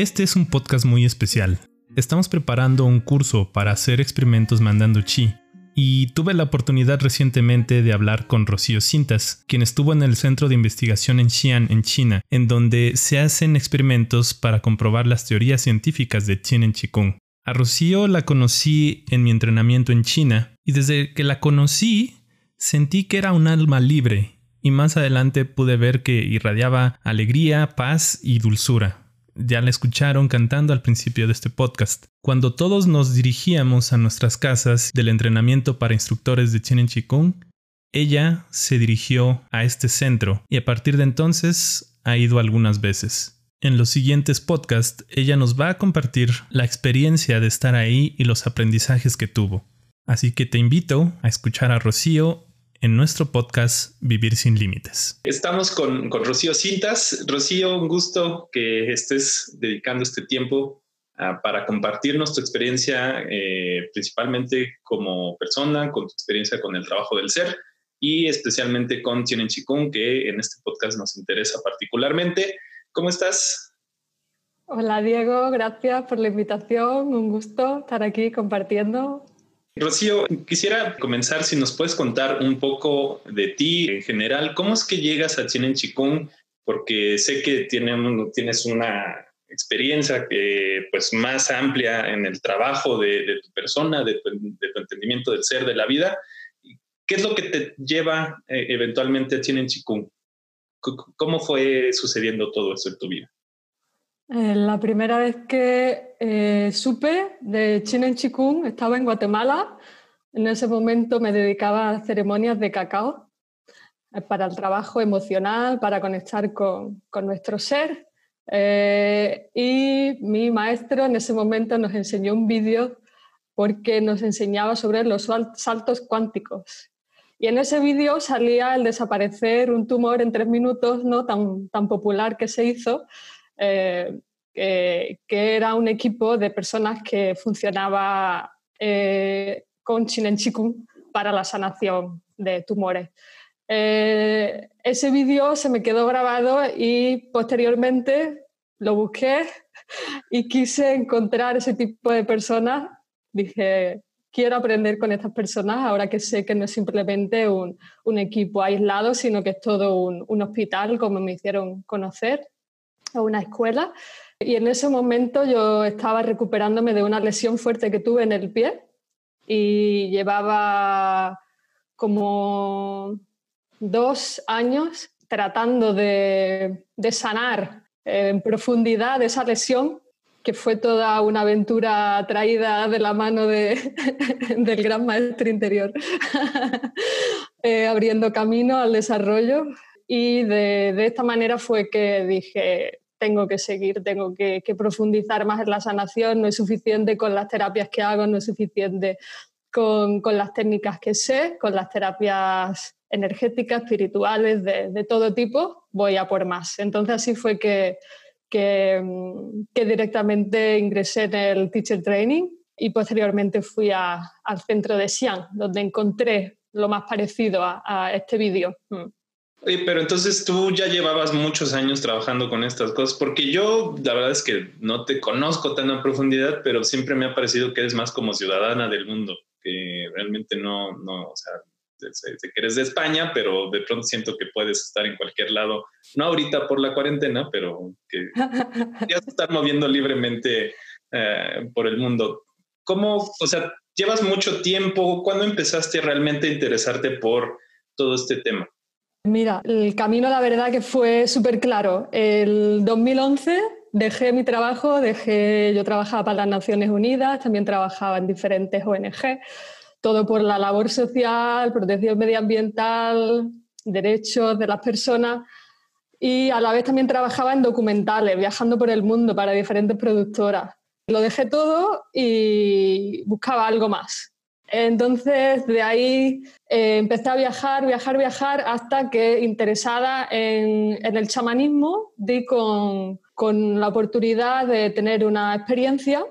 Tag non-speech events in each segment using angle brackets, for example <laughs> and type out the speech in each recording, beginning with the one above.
Este es un podcast muy especial. Estamos preparando un curso para hacer experimentos mandando chi. Y tuve la oportunidad recientemente de hablar con Rocío Cintas, quien estuvo en el Centro de Investigación en Xi'an, en China, en donde se hacen experimentos para comprobar las teorías científicas de Qin en Qigong. A Rocío la conocí en mi entrenamiento en China y desde que la conocí sentí que era un alma libre y más adelante pude ver que irradiaba alegría, paz y dulzura ya la escucharon cantando al principio de este podcast. Cuando todos nos dirigíamos a nuestras casas del entrenamiento para instructores de Chen Chikung, ella se dirigió a este centro y a partir de entonces ha ido algunas veces. En los siguientes podcasts, ella nos va a compartir la experiencia de estar ahí y los aprendizajes que tuvo. Así que te invito a escuchar a Rocío en nuestro podcast Vivir sin Límites. Estamos con, Rocío Cintas. Rocío, un gusto que estés dedicando este tiempo ah, para compartirnos tu experiencia, eh, principalmente como persona, con tu experiencia con el trabajo del ser y especialmente con Tienen Chikung, que en este podcast nos interesa particularmente. ¿Cómo estás? Hola Diego, gracias por la invitación. Un gusto estar aquí compartiendo Rocío, quisiera comenzar si nos puedes contar un poco de ti en general. ¿Cómo es que llegas a Chinen Chikung? Porque sé que tienes una experiencia pues, más amplia en el trabajo de, tu persona, de tu, entendimiento del ser, de la vida. ¿Qué es lo que te lleva eh, eventualmente a Chinen Chikung? ¿Cómo fue sucediendo todo eso en tu vida? Eh, la primera vez que eh, supe de Chinen Chikung estaba en Guatemala. En ese momento me dedicaba a ceremonias de cacao eh, para el trabajo emocional, para conectar con, con nuestro ser. y mi maestro en ese momento nos enseñó un vídeo porque nos enseñaba sobre los saltos cuánticos. Y en ese vídeo salía el desaparecer un tumor en tres minutos, no tan, tan popular que se hizo, eh, que era un equipo de personas que funcionaba eh, con Chinen Chikung para la sanación de tumores. Eh, ese vídeo se me quedó grabado y posteriormente lo busqué <laughs> y quise encontrar ese tipo de personas. Dije, quiero aprender con estas personas ahora que sé que no es simplemente un, un equipo aislado, sino que es todo un, un hospital, como me hicieron conocer una escuela. Y en ese momento yo estaba recuperándome de una lesión fuerte que tuve en el pie y llevaba como dos años tratando de, sanar en profundidad esa lesión, que fue toda una aventura traída de la mano de, <laughs> del gran maestro interior, <laughs> eh, abriendo camino al desarrollo. Y de, de esta manera fue que dije, tengo que seguir, tengo que, profundizar más en la sanación, no es suficiente con las terapias que hago, no es suficiente con, las técnicas que sé, con las terapias energéticas, espirituales, de, todo tipo, voy a por más. Entonces así fue que, que, directamente ingresé en el Teacher Training y posteriormente fui al centro de Xi'an, donde encontré lo más parecido a, a este vídeo. Mm pero entonces tú ya llevabas muchos años trabajando con estas cosas, porque yo la verdad es que no te conozco tan a profundidad, pero siempre me ha parecido que eres más como ciudadana del mundo, que realmente no, no, o sea, sé, que eres de España, pero de pronto siento que puedes estar en cualquier lado, no ahorita por la cuarentena, pero que <laughs> ya estar moviendo libremente eh, por el mundo. ¿Cómo, o sea, llevas mucho tiempo? ¿Cuándo empezaste realmente a interesarte por todo este tema? Mira, el camino la verdad que fue súper claro. El 2011 dejé mi trabajo, dejé, yo trabajaba para las Naciones Unidas, también trabajaba en diferentes ONG, todo por la labor social, protección medioambiental, derechos de las personas y a la vez también trabajaba en documentales, viajando por el mundo para diferentes productoras. Lo dejé todo y buscaba algo más. Entonces, de ahí eh, empecé a viajar, viajar, viajar, hasta que, interesada en, el chamanismo, di con, la oportunidad de tener una experiencia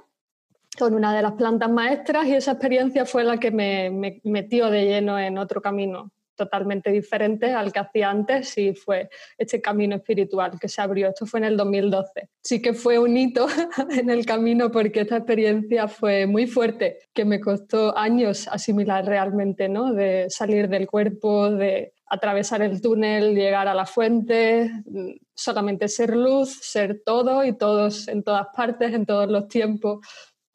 con una de las plantas maestras y esa experiencia fue la que me metió de lleno en otro camino totalmente diferente al que hacía antes y fue este camino espiritual que se abrió. Esto fue en el 2012. Sí que fue un hito <laughs> en el camino porque esta experiencia fue muy fuerte, que me costó años asimilar realmente, ¿no? De salir del cuerpo, de atravesar el túnel, llegar a la fuente, solamente ser luz, ser todo y todos en todas partes, en todos los tiempos.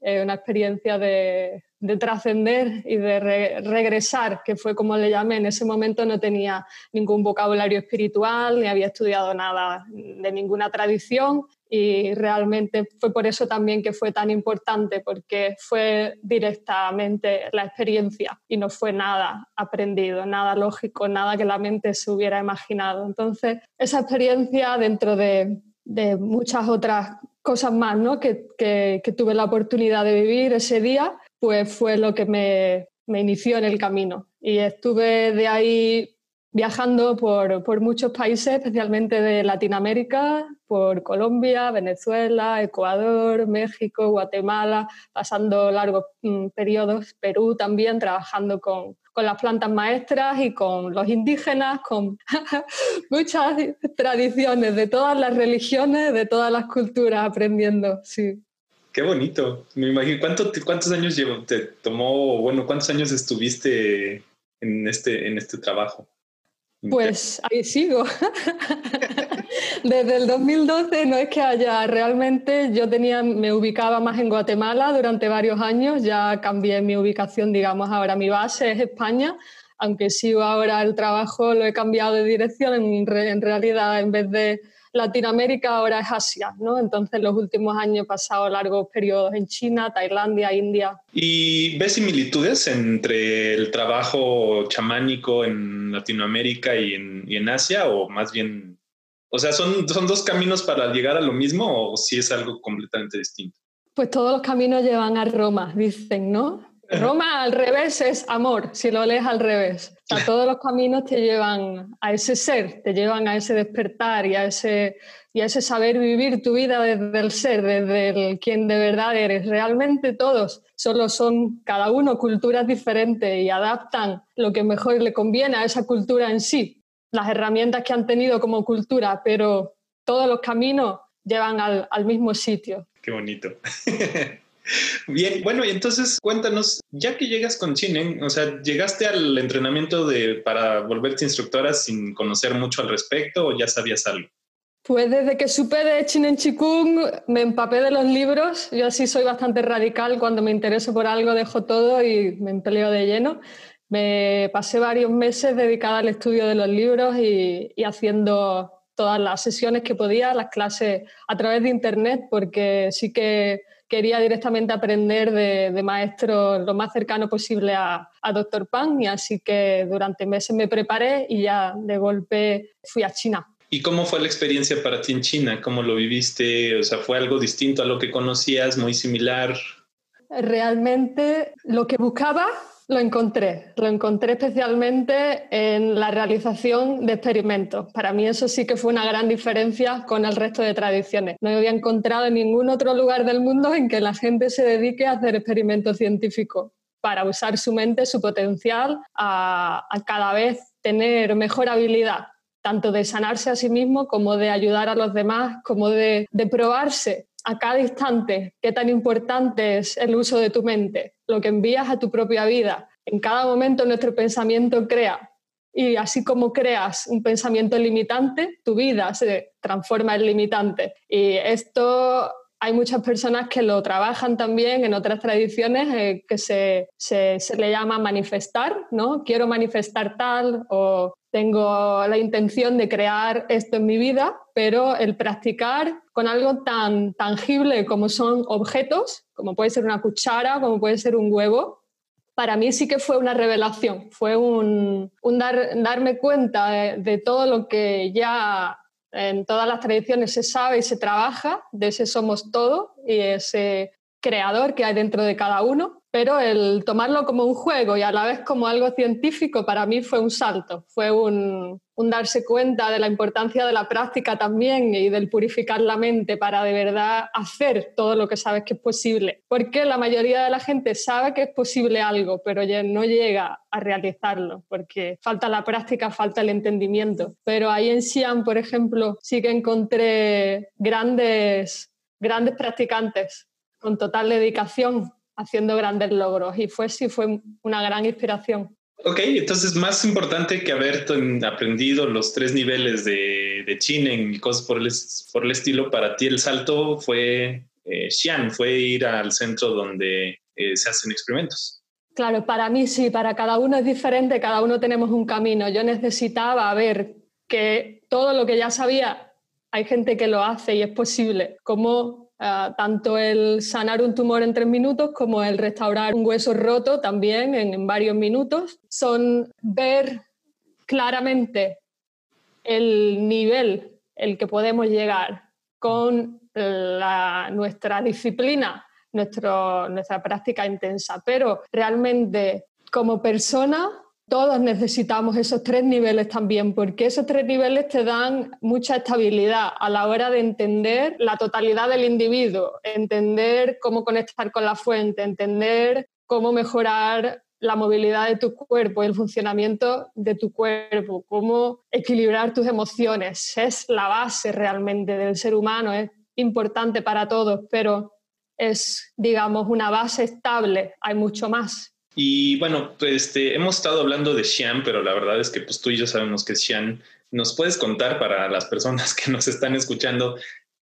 Una experiencia de, de trascender y de regresar, que fue como le llamé. En ese momento no tenía ningún vocabulario espiritual, ni había estudiado nada de ninguna tradición y realmente fue por eso también que fue tan importante, porque fue directamente la experiencia y no fue nada aprendido, nada lógico, nada que la mente se hubiera imaginado. Entonces, esa experiencia dentro de, muchas otras cosas más ¿no? que, que tuve la oportunidad de vivir ese día, pues fue lo que me, inició en el camino. Y estuve de ahí viajando por, muchos países, especialmente de Latinoamérica, por Colombia, Venezuela, Ecuador, México, Guatemala, pasando largos mm, periodos, Perú también, trabajando con, con, las plantas maestras y con los indígenas, con <laughs> muchas tradiciones de todas las religiones, de todas las culturas, aprendiendo, sí. Qué bonito. Me imagino, ¿cuántos años llevo, te tomó, bueno, cuántos años estuviste en este, en este trabajo? Pues ahí sigo. <laughs> Desde el 2012 no es que haya realmente, yo tenía, me ubicaba más en Guatemala durante varios años, ya cambié mi ubicación, digamos, ahora mi base es España, aunque sigo ahora el trabajo, lo he cambiado de dirección, en realidad en vez de Latinoamérica ahora es Asia, ¿no? Entonces los últimos años he pasado largos periodos en China, Tailandia, India. ¿Y ves similitudes entre el trabajo chamánico en Latinoamérica y en, Asia o más bien, o sea, ¿son, ¿son dos caminos para llegar a lo mismo o si es algo completamente distinto? Pues todos los caminos llevan a Roma, dicen, ¿no? Roma al revés es amor, si lo lees al revés. O sea, <laughs> todos los caminos te llevan a ese ser, te llevan a ese despertar y a ese, y a ese saber vivir tu vida desde el ser, desde el quien de verdad eres. Realmente todos solo son cada uno culturas diferentes y adaptan lo que mejor le conviene a esa cultura en sí, las herramientas que han tenido como cultura, pero todos los caminos llevan al, al mismo sitio. Qué bonito. <laughs> Bien, bueno, y entonces cuéntanos, ya que llegas con Chinen, o sea, ¿llegaste al entrenamiento de, para volverte instructora sin conocer mucho al respecto o ya sabías algo? Pues desde que supe de Chinen Chikung me empapé de los libros. Yo así soy bastante radical. Cuando me intereso por algo dejo todo y me empleo de lleno. Me pasé varios meses dedicada al estudio de los libros y, y haciendo todas las sesiones que podía, las clases a través de Internet, porque sí que quería directamente aprender de, de maestro lo más cercano posible a, a Dr. Pan y así que durante meses me preparé y ya de golpe fui a China. ¿Y cómo fue la experiencia para ti en China? ¿Cómo lo viviste? O sea, ¿fue algo distinto a lo que conocías, muy similar? Realmente lo que buscaba lo encontré, lo encontré especialmente en la realización de experimentos. Para mí eso sí que fue una gran diferencia con el resto de tradiciones. No había encontrado en ningún otro lugar del mundo en que la gente se dedique a hacer experimentos científicos para usar su mente, su potencial, a, cada vez tener mejor habilidad tanto de sanarse a sí mismo como de ayudar a los demás, como de, de probarse a cada instante qué tan importante es el uso de tu mente, lo que envías a tu propia vida. En cada momento nuestro pensamiento crea y así como creas un pensamiento limitante, tu vida se transforma en limitante. Y esto hay muchas personas que lo trabajan también en otras tradiciones eh, que se, se, se, le llama manifestar, ¿no? Quiero manifestar tal o tengo la intención de crear esto en mi vida, pero el practicar con algo tan tangible como son objetos, como puede ser una cuchara, como puede ser un huevo, para mí sí que fue una revelación, fue un, darme cuenta de, todo lo que ya en todas las tradiciones se sabe y se trabaja, de ese somos todo y ese creador que hay dentro de cada uno pero el tomarlo como un juego y a la vez como algo científico para mí fue un salto, fue un, darse cuenta de la importancia de la práctica también y del purificar la mente para de verdad hacer todo lo que sabes que es posible. Porque la mayoría de la gente sabe que es posible algo, pero ya no llega a realizarlo, porque falta la práctica, falta el entendimiento. Pero ahí en Xi'an, por ejemplo, sí que encontré grandes, grandes practicantes con total dedicación haciendo grandes logros y fue sí fue una gran inspiración. Ok, entonces más importante que haber aprendido los tres niveles de, de Chinen y cosas por el, por el estilo, para ti el salto fue eh, Xi'an, fue ir al centro donde eh, se hacen experimentos. Claro, para mí sí, para cada uno es diferente, cada uno tenemos un camino. Yo necesitaba ver que todo lo que ya sabía, hay gente que lo hace y es posible, como Ah, tanto el sanar un tumor en tres minutos como el restaurar un hueso roto también en, varios minutos, son ver claramente el nivel el que podemos llegar con nuestra disciplina, nuestra práctica intensa, pero realmente como persona todos necesitamos esos tres niveles también, porque esos tres niveles te dan mucha estabilidad a la hora de entender la totalidad del individuo, entender cómo conectar con la fuente, entender cómo mejorar la movilidad de tu cuerpo y el funcionamiento de tu cuerpo, cómo equilibrar tus emociones. Es la base realmente del ser humano, es importante para todos, pero es, digamos, una base estable, hay mucho más. Y bueno, este, hemos estado hablando de Xi'an, pero la verdad es que pues tú y yo sabemos que es Xi'an. ¿Nos puedes contar para las personas <laughs> que nos están escuchando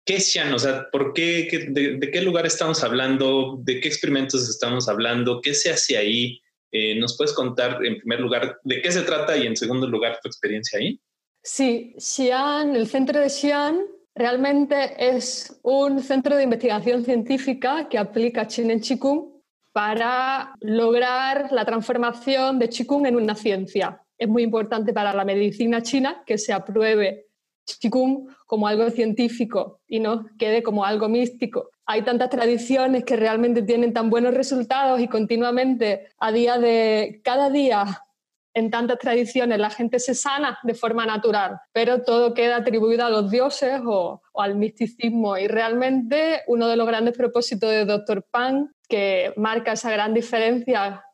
qué es Xi'an? O sea, ¿por qué, de, qué lugar estamos hablando? ¿De qué experimentos estamos hablando? ¿Qué se hace ahí? Eh, ¿Nos puedes contar en primer lugar de qué se trata y en segundo lugar tu experiencia ahí? Sí, Xi'an, el centro de Xi'an realmente es un centro de investigación científica que aplica Chin en Qigong para lograr la transformación de Qigong en una ciencia. Es muy importante para la medicina china que se apruebe Qigong como algo científico y no quede como algo místico. Hay tantas tradiciones que realmente tienen tan buenos resultados y continuamente a día de cada día en tantas tradiciones la gente se sana de forma natural, pero todo queda atribuido a los dioses o, o al misticismo. Y realmente uno de los grandes propósitos de Dr. Pan que marca esa gran diferencia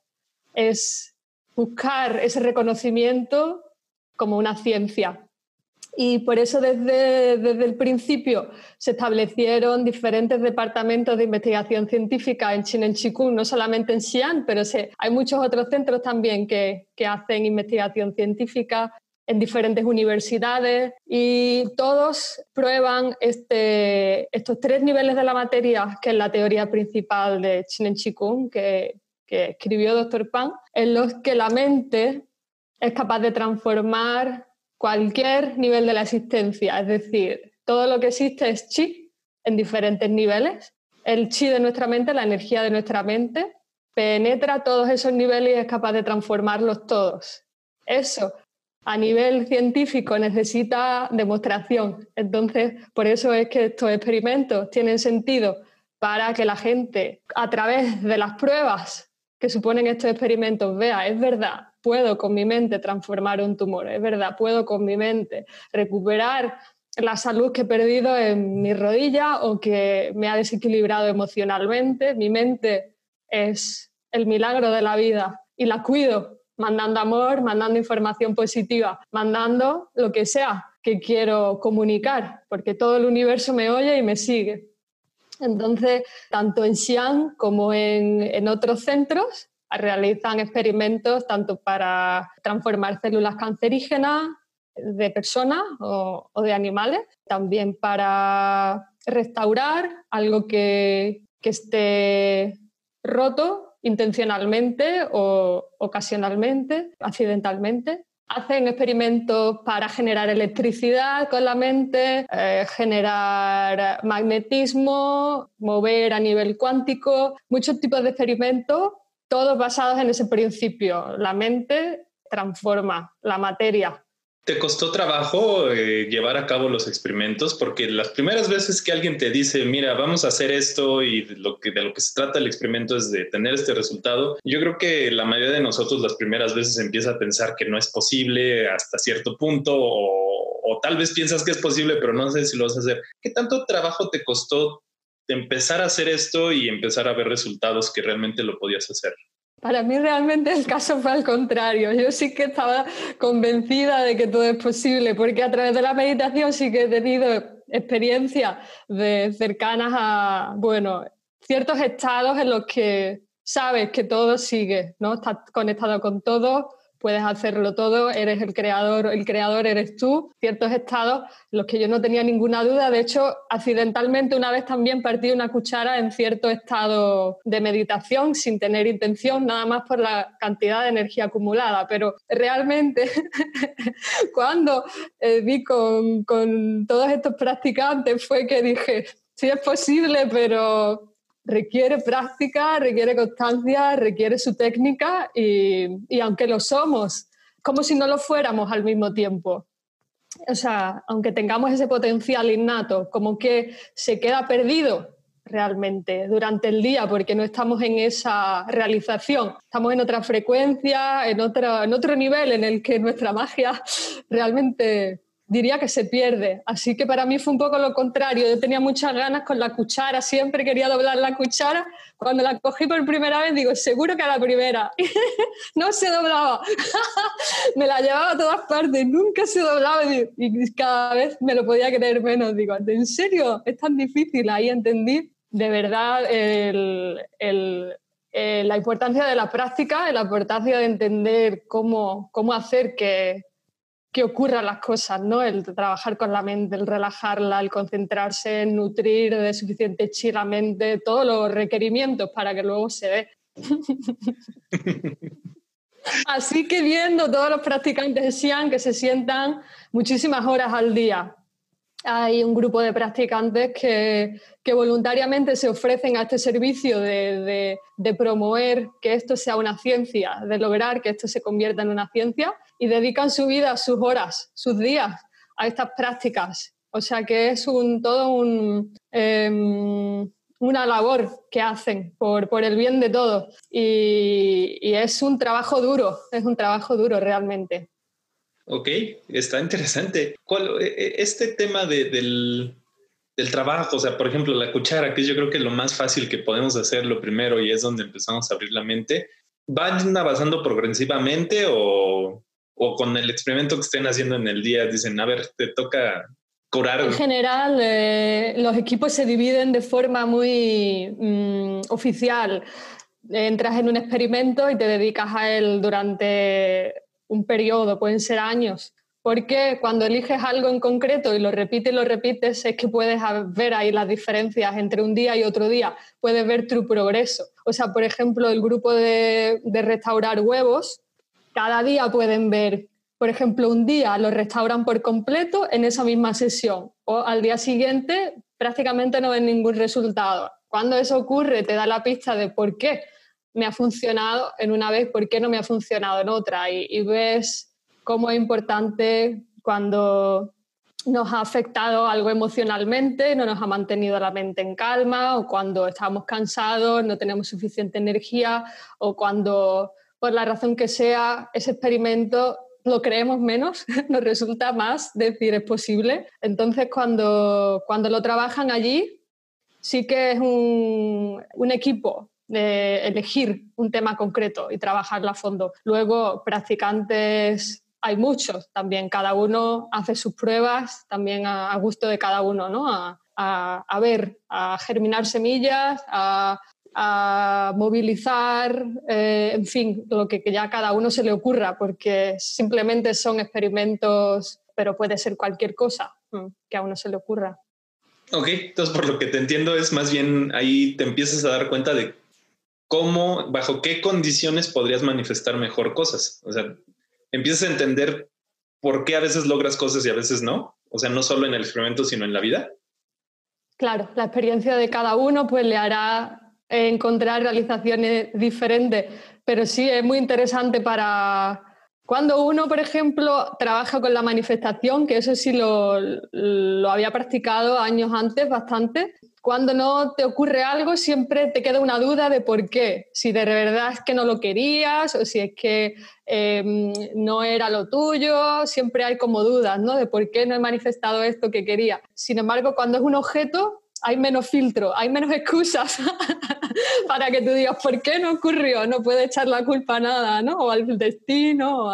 es buscar ese reconocimiento como una ciencia. Y por eso desde, desde, el principio se establecieron diferentes departamentos de investigación científica en China, en Qigong, no solamente en Xi'an, pero hay muchos otros centros también que, que hacen investigación científica en diferentes universidades y todos prueban este, estos tres niveles de la materia, que es la teoría principal de Chinen Chikung, que, que escribió Dr. Pan, en los que la mente es capaz de transformar cualquier nivel de la existencia, es decir, todo lo que existe es chi en diferentes niveles. El chi de nuestra mente, la energía de nuestra mente, penetra todos esos niveles y es capaz de transformarlos todos. Eso a nivel científico necesita demostración. Entonces, por eso es que estos experimentos tienen sentido para que la gente, a través de las pruebas que suponen estos experimentos, vea, es verdad, puedo con mi mente transformar un tumor, es verdad, puedo con mi mente recuperar la salud que he perdido en mi rodilla o que me ha desequilibrado emocionalmente. Mi mente es el milagro de la vida y la cuido mandando amor, mandando información positiva, mandando lo que sea que quiero comunicar, porque todo el universo me oye y me sigue. Entonces, tanto en Xi'an como en, otros centros realizan experimentos tanto para transformar células cancerígenas de personas o, de animales, también para restaurar algo que, que esté roto intencionalmente o ocasionalmente, accidentalmente, Hacen experimentos para generar electricidad con la mente, eh, generar magnetismo, mover a nivel cuántico, muchos tipos de experimentos, todos basados en ese principio. La mente transforma la materia ¿Te costó trabajo eh, llevar a cabo los experimentos? Porque las primeras veces que alguien te dice, mira, vamos a hacer esto y de lo que, de lo que se trata el experimento es de tener este resultado, yo creo que la mayoría de nosotros las primeras veces empieza a pensar que no es posible hasta cierto punto o, o tal vez piensas que es posible, pero no sé si lo vas a hacer. ¿Qué tanto trabajo te costó empezar a hacer esto y empezar a ver resultados que realmente lo podías hacer? Para mí realmente el caso fue al contrario. Yo sí que estaba convencida de que todo es posible, porque a través de la meditación sí que he tenido experiencias de cercanas a, bueno, ciertos estados en los que sabes que todo sigue, ¿no? Estás conectado con todo, puedes hacerlo todo, eres el creador, el creador eres tú, ciertos estados los que yo no tenía ninguna duda, de hecho, accidentalmente una vez también partí una cuchara en cierto estado de meditación sin tener intención, nada más por la cantidad de energía acumulada, pero realmente <laughs> cuando eh, vi con, con todos estos practicantes fue que dije, sí es posible, pero requiere práctica, requiere constancia, requiere su técnica y, aunque lo somos, como si no lo fuéramos al mismo tiempo. O sea, aunque tengamos ese potencial innato, como que se queda perdido realmente durante el día porque no estamos en esa realización, estamos en otra frecuencia, en, en otro nivel en el que nuestra magia <laughs> realmente diría que se pierde. Así que para mí fue un poco lo contrario. Yo tenía muchas ganas con la cuchara, siempre quería doblar la cuchara. Cuando la cogí por primera vez, digo, seguro que a la primera. <laughs> no se doblaba. <laughs> me la llevaba a todas partes, nunca se doblaba y cada vez me lo podía creer menos. Digo, ¿en serio? Es tan difícil. Ahí entendí de verdad eh, la importancia de la práctica, la importancia de entender cómo, cómo hacer que, que ocurran las cosas, ¿no? El trabajar con la mente, el relajarla, el concentrarse, en nutrir de suficiente chi la mente, todos los requerimientos para que luego se dé. <laughs> Así que viendo todos los practicantes de Xi'an que se sientan muchísimas horas al día. Hay un grupo de practicantes que, que voluntariamente se ofrecen a este servicio de, de, de promover que esto sea una ciencia, de lograr que esto se convierta en una ciencia y dedican su vida, sus horas, sus días a estas prácticas. O sea que es un, todo un, em, una labor que hacen por, por el bien de todos. Y, y, es un trabajo duro, es un trabajo duro realmente. Ok, está interesante. ¿Cuál, e, e, este tema de, del, del trabajo, o sea, por ejemplo, la cuchara, que yo creo que es lo más fácil que podemos hacer lo primero y es donde empezamos a abrir la mente, ¿van avanzando progresivamente o, o con el experimento que estén haciendo en el día dicen, a ver, te toca curar? En general, eh, los equipos se dividen de forma muy mm, oficial. Entras en un experimento y te dedicas a él durante un periodo, pueden ser años. Porque cuando eliges algo en concreto y lo repites y lo repites, es que puedes ver ahí las diferencias entre un día y otro día. Puedes ver tu progreso. O sea, por ejemplo, el grupo de, de restaurar huevos, cada día pueden ver, por ejemplo, un día lo restauran por completo en esa misma sesión o al día siguiente prácticamente no ven ningún resultado. Cuando eso ocurre te da la pista de por qué me ha funcionado en una vez, por qué no me ha funcionado en otra y, ves cómo es importante cuando nos ha afectado algo emocionalmente, no nos ha mantenido la mente en calma o cuando estamos cansados, no tenemos suficiente energía o cuando por la razón que sea, ese experimento lo creemos menos, <laughs> nos resulta más decir es posible. Entonces, cuando, cuando lo trabajan allí, sí que es un, un equipo de elegir un tema concreto y trabajarlo a fondo. Luego, practicantes hay muchos también, cada uno hace sus pruebas también a, gusto de cada uno, ¿no? A, a, a, ver, a germinar semillas, a a movilizar, eh, en fin, lo que, ya a cada uno se le ocurra, porque simplemente son experimentos, pero puede ser cualquier cosa mm, que a uno se le ocurra. Ok, entonces por lo que te entiendo es más bien ahí te empiezas a dar cuenta de cómo, bajo qué condiciones podrías manifestar mejor cosas. O sea, empiezas a entender por qué a veces logras cosas y a veces no. O sea, no solo en el experimento, sino en la vida. Claro, la experiencia de cada uno pues le hará encontrar realizaciones diferentes, pero sí es muy interesante para cuando uno, por ejemplo, trabaja con la manifestación, que eso sí lo, lo había practicado años antes bastante, cuando no te ocurre algo siempre te queda una duda de por qué, si de verdad es que no lo querías o si es que em, no era lo tuyo, siempre hay como dudas, ¿no? De por qué no he manifestado esto que quería. Sin embargo, cuando es un objeto, hay menos filtro, hay menos excusas <laughs> para que tú digas, ¿por qué no ocurrió? No puedes echar la culpa a nada, ¿no? O al destino,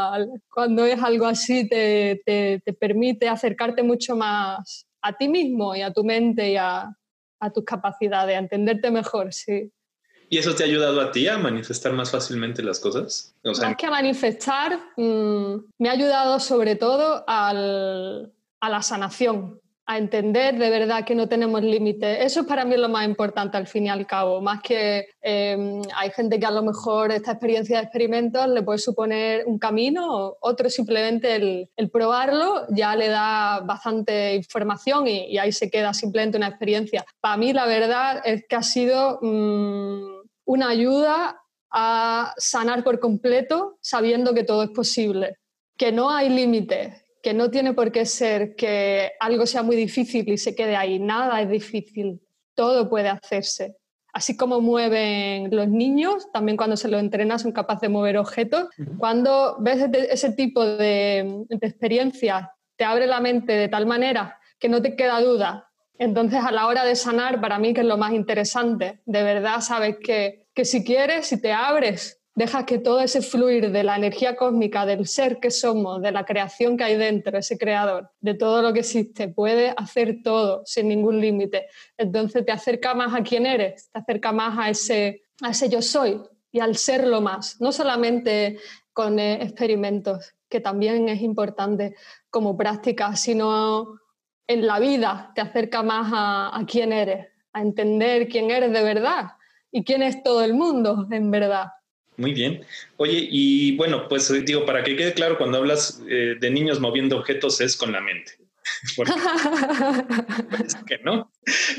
cuando es algo así te, te, te permite acercarte mucho más a ti mismo y a tu mente y a, a tus capacidades, a entenderte mejor, sí. ¿Y eso te ha ayudado a ti a manifestar más fácilmente las cosas? más que a manifestar, mm, me ha ayudado sobre todo a la sanación a entender de verdad que no tenemos límites. Eso es para mí lo más importante al fin y al cabo, más que em, hay gente que a lo mejor esta experiencia de experimentos le puede suponer un camino, otro simplemente el, probarlo ya le da bastante información y, ahí se queda simplemente una experiencia. Para mí la verdad es que ha sido mm, una ayuda a sanar por completo sabiendo que todo es posible, que no hay límites que no tiene por qué ser que algo sea muy difícil y se quede ahí. Nada es difícil, todo puede hacerse. Así como mueven los niños, también cuando se los entrena son capaces de mover objetos. Cuando ves ese tipo de, de experiencias, te abre la mente de tal manera que no te queda duda. Entonces, a la hora de sanar, para mí, que es lo más interesante, de verdad sabes que, que si quieres, si te abres Deja que todo ese fluir de la energía cósmica, del ser que somos, de la creación que hay dentro, ese creador, de todo lo que existe, puede hacer todo sin ningún límite. Entonces te acerca más a quién eres, te acerca más a ese, a ese yo soy y al serlo más, no solamente con eh, experimentos, que también es importante como práctica, sino en la vida te acerca más a, a quién eres, a entender quién eres de verdad y quién es todo el mundo en verdad. Muy bien. Oye, y bueno, pues eh, digo, para que quede claro, cuando hablas eh, de niños moviendo objetos es con la mente. <laughs> que no.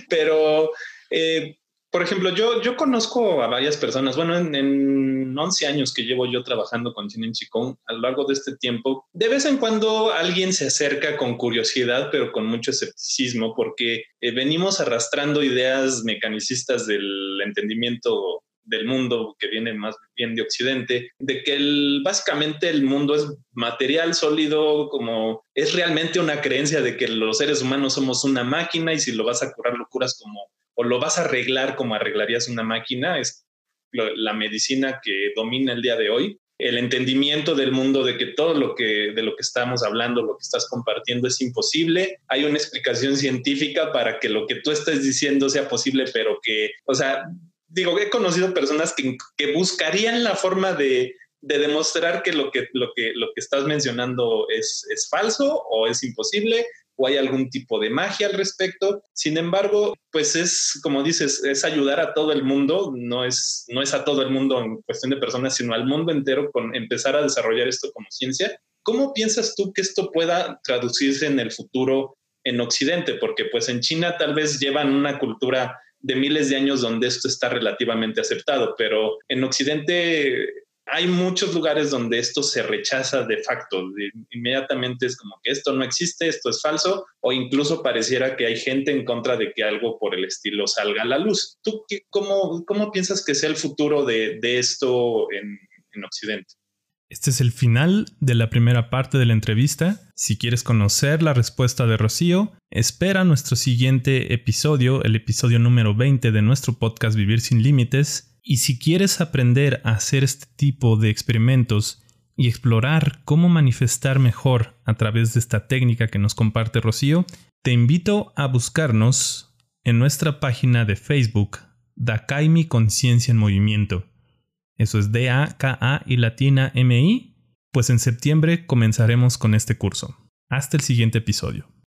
Pero, eh, por ejemplo, yo, yo conozco a varias personas, bueno, en, 11 años que llevo yo trabajando con Cine Chicón, a lo largo de este tiempo, de vez en cuando alguien se acerca con curiosidad, pero con mucho escepticismo, porque venimos arrastrando ideas mecanicistas del entendimiento del mundo que viene más bien de Occidente, de que básicamente el mundo es material sólido, como es realmente una creencia de que los seres humanos somos una máquina y si lo vas a curar lo curas como, o lo vas a arreglar como arreglarías una máquina, es la medicina que domina el día de hoy. El entendimiento del mundo de que todo lo que de lo que estamos hablando, lo que estás compartiendo es imposible. Hay una explicación científica para que lo que tú estés diciendo sea posible, pero que, o sea, digo, he conocido personas que, que buscarían la forma de, de, demostrar que lo que, lo que lo que estás mencionando es, es falso o es imposible o hay algún tipo de magia al respecto. Sin embargo, pues es, como dices, es ayudar a todo el mundo, no es, no es a todo el mundo en cuestión de personas, sino al mundo entero con empezar a desarrollar esto como ciencia. ¿Cómo piensas tú que esto pueda traducirse en el futuro en Occidente? Porque pues en China tal vez llevan una cultura de miles de años donde esto está relativamente aceptado, pero en Occidente hay muchos lugares donde esto se rechaza de facto. inmediatamente es como que esto no existe, esto es falso, o incluso pareciera que hay gente en contra de que algo por el estilo salga a la luz. ¿Tú qué, cómo, cómo piensas que sea el futuro de, esto en, en Occidente? Este es el final de la primera parte de la entrevista. Si quieres conocer la respuesta de Rocío, espera nuestro siguiente episodio, el episodio número 20 de nuestro podcast Vivir sin Límites. Y si quieres aprender a hacer este tipo de experimentos y explorar cómo manifestar mejor a través de esta técnica que nos comparte Rocío, te invito a buscarnos en nuestra página de Facebook, Dakaimi Conciencia en Movimiento. Eso es D-A-K-A y latina M-I. Pues en septiembre comenzaremos con este curso. Hasta el siguiente episodio.